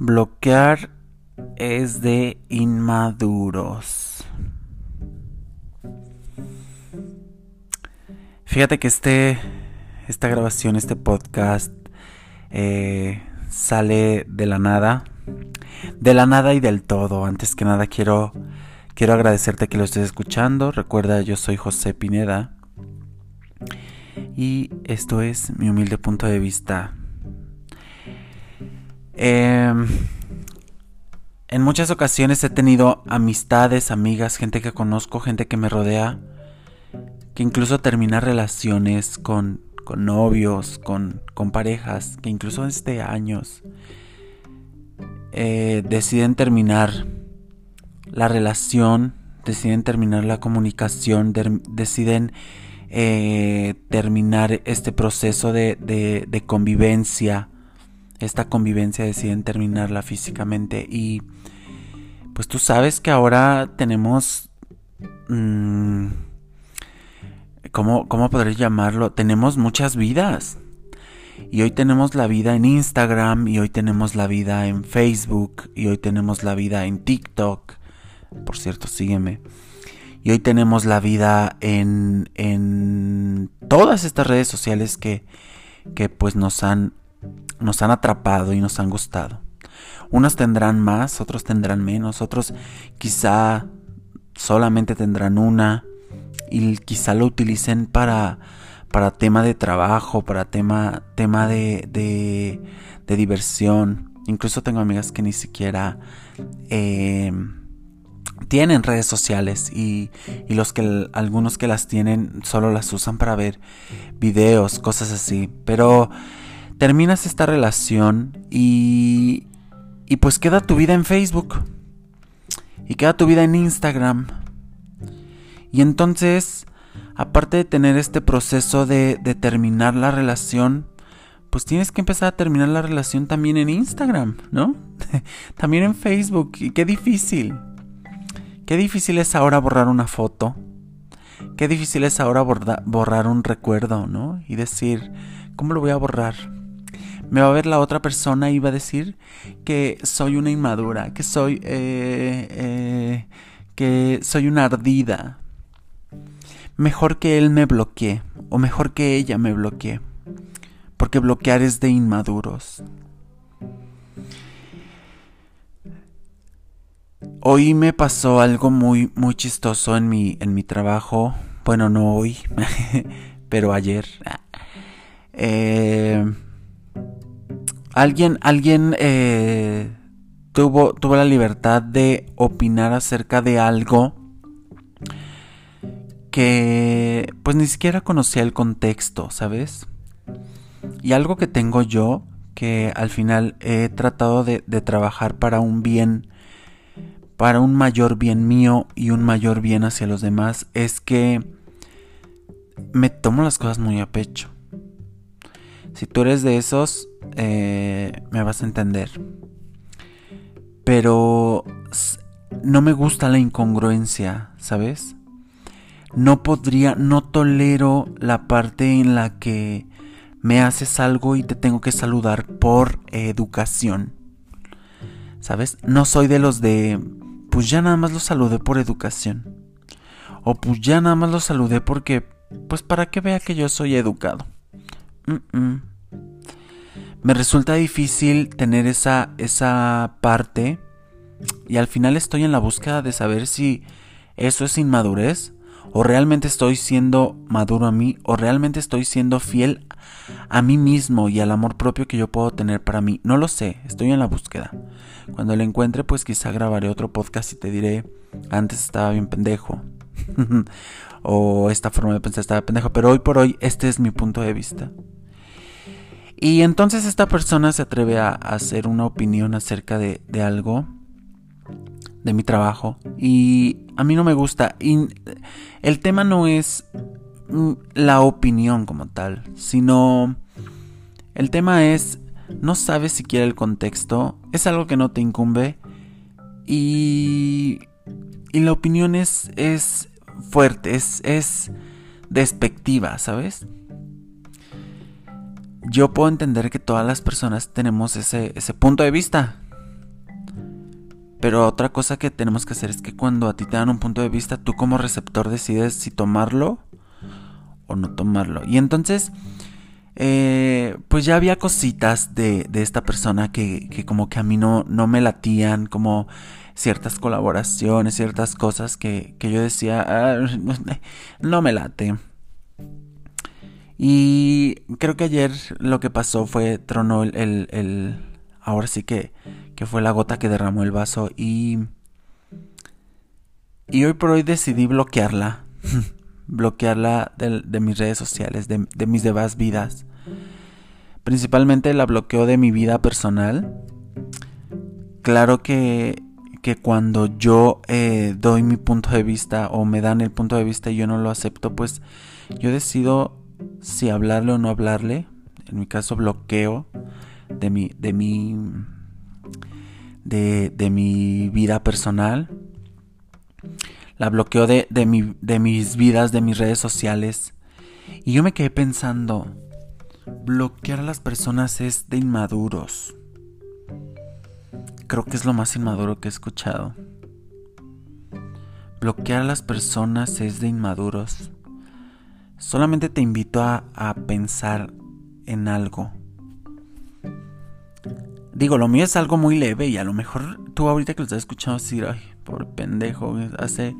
Bloquear es de inmaduros. Fíjate que este, esta grabación, este podcast, eh, sale de la nada. De la nada y del todo. Antes que nada quiero, quiero agradecerte que lo estés escuchando. Recuerda, yo soy José Pineda. Y esto es mi humilde punto de vista Em, en muchas ocasiones he tenido amistades, amigas, gente que conozco, gente que me rodea, que incluso termina relaciones con, novios, con, parejas, que incluso este años eh, deciden terminar la relación, deciden terminar la comunicación, deciden eh, terminar este proceso de convivencia esta convivencia deciden terminarla físicamente y pues tú sabes que ahora tenemos mm, ¿cómo, ¿cómo podré llamarlo? Tenemos muchas vidas. Y hoy tenemos la vida en Instagram, y hoy tenemos la vida en Facebook, y hoy tenemos la vida en TikTok. Por cierto, sígueme. Y hoy tenemos la vida en, en todas estas redes sociales que, que pues nos han nos han atrapado y nos han gustado. Unos tendrán más, otros tendrán menos, otros quizá solamente tendrán una y quizá lo utilicen para, para tema de trabajo, para tema, tema de, de, diversión. Incluso tengo amigas que ni siquiera eh, tienen redes sociales y, y los que algunos que las tienen solo las usan para ver videos, cosas así. Pero terminas esta relación y, y pues queda tu vida en Facebook y queda tu vida en Instagram. Y entonces, aparte de tener este proceso de, de terminar la relación, pues tienes que empezar a terminar la relación también en Instagram, ¿no? también en Facebook. Y qué difícil. Qué difícil es ahora borrar una foto. Qué difícil es ahora borrar un recuerdo, ¿no? Y decir, ¿cómo lo voy a borrar? Me va a ver la otra persona y va a decir que soy una inmadura, que soy, eh, eh, que soy una ardida. Mejor que él me bloquee, o mejor que ella me bloquee, porque bloquear es de inmaduros. Hoy me pasó algo muy, muy chistoso en mi, en mi trabajo. Bueno, no hoy, pero ayer. Eh, alguien, alguien eh, tuvo, tuvo la libertad de opinar acerca de algo que pues ni siquiera conocía el contexto, ¿sabes? Y algo que tengo yo, que al final he tratado de, de trabajar para un bien, para un mayor bien mío y un mayor bien hacia los demás, es que me tomo las cosas muy a pecho. Si tú eres de esos, eh, me vas a entender. Pero no me gusta la incongruencia, ¿sabes? No podría, no tolero la parte en la que me haces algo y te tengo que saludar por educación. ¿Sabes? No soy de los de, pues ya nada más lo saludé por educación. O pues ya nada más lo saludé porque, pues para que vea que yo soy educado. Me resulta difícil tener esa, esa parte y al final estoy en la búsqueda de saber si eso es inmadurez o realmente estoy siendo maduro a mí o realmente estoy siendo fiel a mí mismo y al amor propio que yo puedo tener para mí. No lo sé, estoy en la búsqueda. Cuando lo encuentre pues quizá grabaré otro podcast y te diré, antes estaba bien pendejo. o esta forma de pensar estaba pendejo, pero hoy por hoy este es mi punto de vista. Y entonces esta persona se atreve a, hacer una opinión acerca de, algo, de mi trabajo, y a mí no me gusta. Y el tema no es mm, la opinión como tal, sino el tema es, no sabes siquiera el contexto, es algo que no te incumbe, y, y la opinión es, es fuerte, es, es despectiva, ¿sabes? Yo puedo entender que todas las personas tenemos ese, ese punto de vista. Pero otra cosa que tenemos que hacer es que cuando a ti te dan un punto de vista, tú como receptor decides si tomarlo o no tomarlo. Y entonces, eh, pues ya había cositas de, de esta persona que, que, como que a mí no, no me latían, como ciertas colaboraciones, ciertas cosas que, que yo decía, ah, no me late. Y creo que ayer lo que pasó fue, tronó el, el, ahora sí que, que fue la gota que derramó el vaso y... Y hoy por hoy decidí bloquearla. bloquearla de, mis redes sociales, de, de, mis demás vidas. Principalmente la bloqueo de mi vida personal. Claro que, que cuando yo eh, doy mi punto de vista o me dan el punto de vista y yo no lo acepto, pues yo decido si hablarle o no hablarle. En mi caso bloqueo de mi, de mi, de, de mi vida personal. La bloqueo de, de, mi, de mis vidas, de mis redes sociales. Y yo me quedé pensando, bloquear a las personas es de inmaduros. Creo que es lo más inmaduro que he escuchado. Bloquear a las personas es de inmaduros. Solamente te invito a, a pensar en algo. Digo, lo mío es algo muy leve y a lo mejor tú ahorita que lo estás escuchando decir, ay, por pendejo, hace,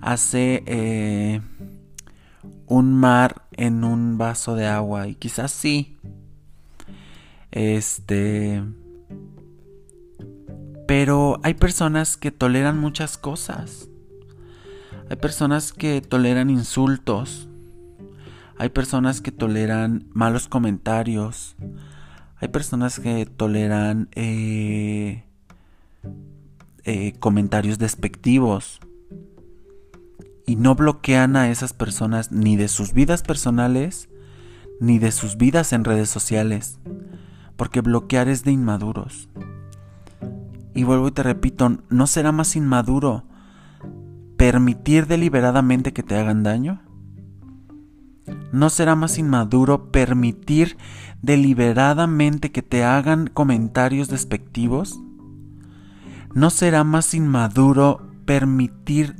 hace eh, un mar en un vaso de agua y quizás sí. Este... Pero hay personas que toleran muchas cosas. Hay personas que toleran insultos. Hay personas que toleran malos comentarios. Hay personas que toleran eh, eh, comentarios despectivos. Y no bloquean a esas personas ni de sus vidas personales, ni de sus vidas en redes sociales. Porque bloquear es de inmaduros. Y vuelvo y te repito, ¿no será más inmaduro permitir deliberadamente que te hagan daño? ¿No será más inmaduro permitir deliberadamente que te hagan comentarios despectivos? ¿No será más inmaduro permitir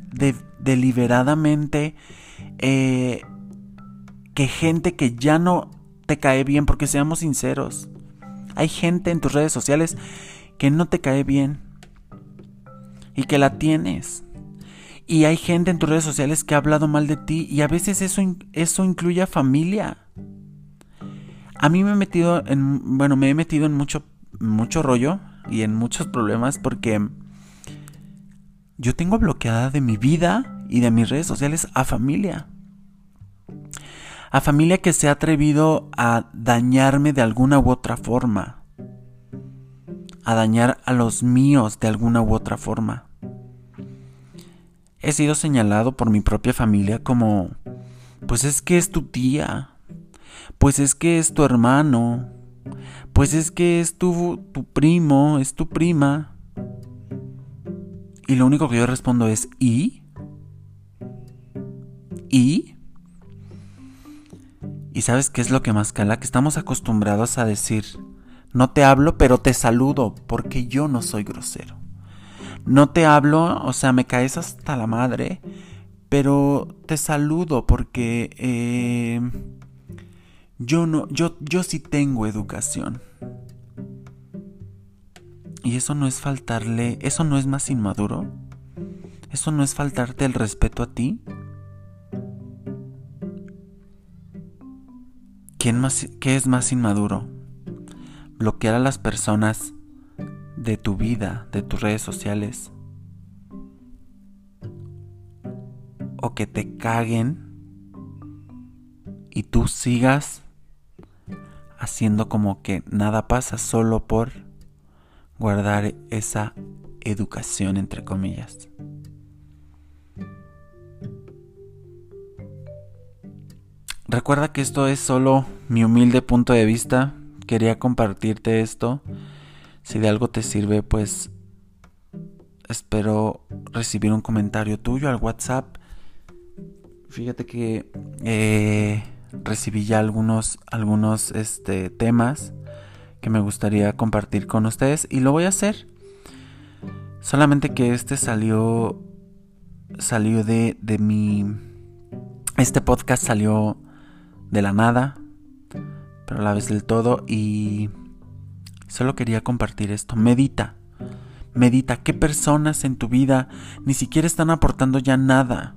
deliberadamente eh, que gente que ya no te cae bien, porque seamos sinceros, hay gente en tus redes sociales que no te cae bien y que la tienes y hay gente en tus redes sociales que ha hablado mal de ti y a veces eso, eso incluye a familia. A mí me he metido en, bueno, me he metido en mucho, mucho rollo y en muchos problemas porque yo tengo bloqueada de mi vida y de mis redes sociales a familia. A familia que se ha atrevido a dañarme de alguna u otra forma. A dañar a los míos de alguna u otra forma. He sido señalado por mi propia familia como, pues es que es tu tía, pues es que es tu hermano, pues es que es tu, primo, es tu prima. Y lo único que yo respondo es, ¿y? ¿Y? ¿Y sabes qué es lo que más cala? Que estamos acostumbrados a decir, no te hablo, pero te saludo, porque yo no soy grosero. No te hablo, o sea, me caes hasta la madre, pero te saludo porque eh, yo no, yo, yo sí tengo educación. Y eso no es faltarle, eso no es más inmaduro. Eso no es faltarte el respeto a ti. ¿Quién más, ¿Qué es más inmaduro? Bloquear a las personas de tu vida, de tus redes sociales. O que te caguen y tú sigas haciendo como que nada pasa solo por guardar esa educación entre comillas. Recuerda que esto es solo mi humilde punto de vista. Quería compartirte esto. Si de algo te sirve, pues espero recibir un comentario tuyo al WhatsApp. Fíjate que eh, recibí ya algunos, algunos este, temas que me gustaría compartir con ustedes y lo voy a hacer. Solamente que este salió. Salió de, de mi. Este podcast salió de la nada. Pero a la vez del todo. Y. Solo quería compartir esto. Medita. Medita. ¿Qué personas en tu vida ni siquiera están aportando ya nada?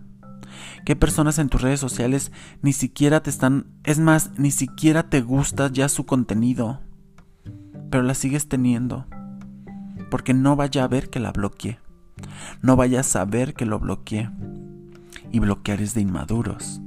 ¿Qué personas en tus redes sociales ni siquiera te están... Es más, ni siquiera te gusta ya su contenido? Pero la sigues teniendo. Porque no vaya a ver que la bloqueé. No vaya a saber que lo bloqueé. Y bloquear es de inmaduros.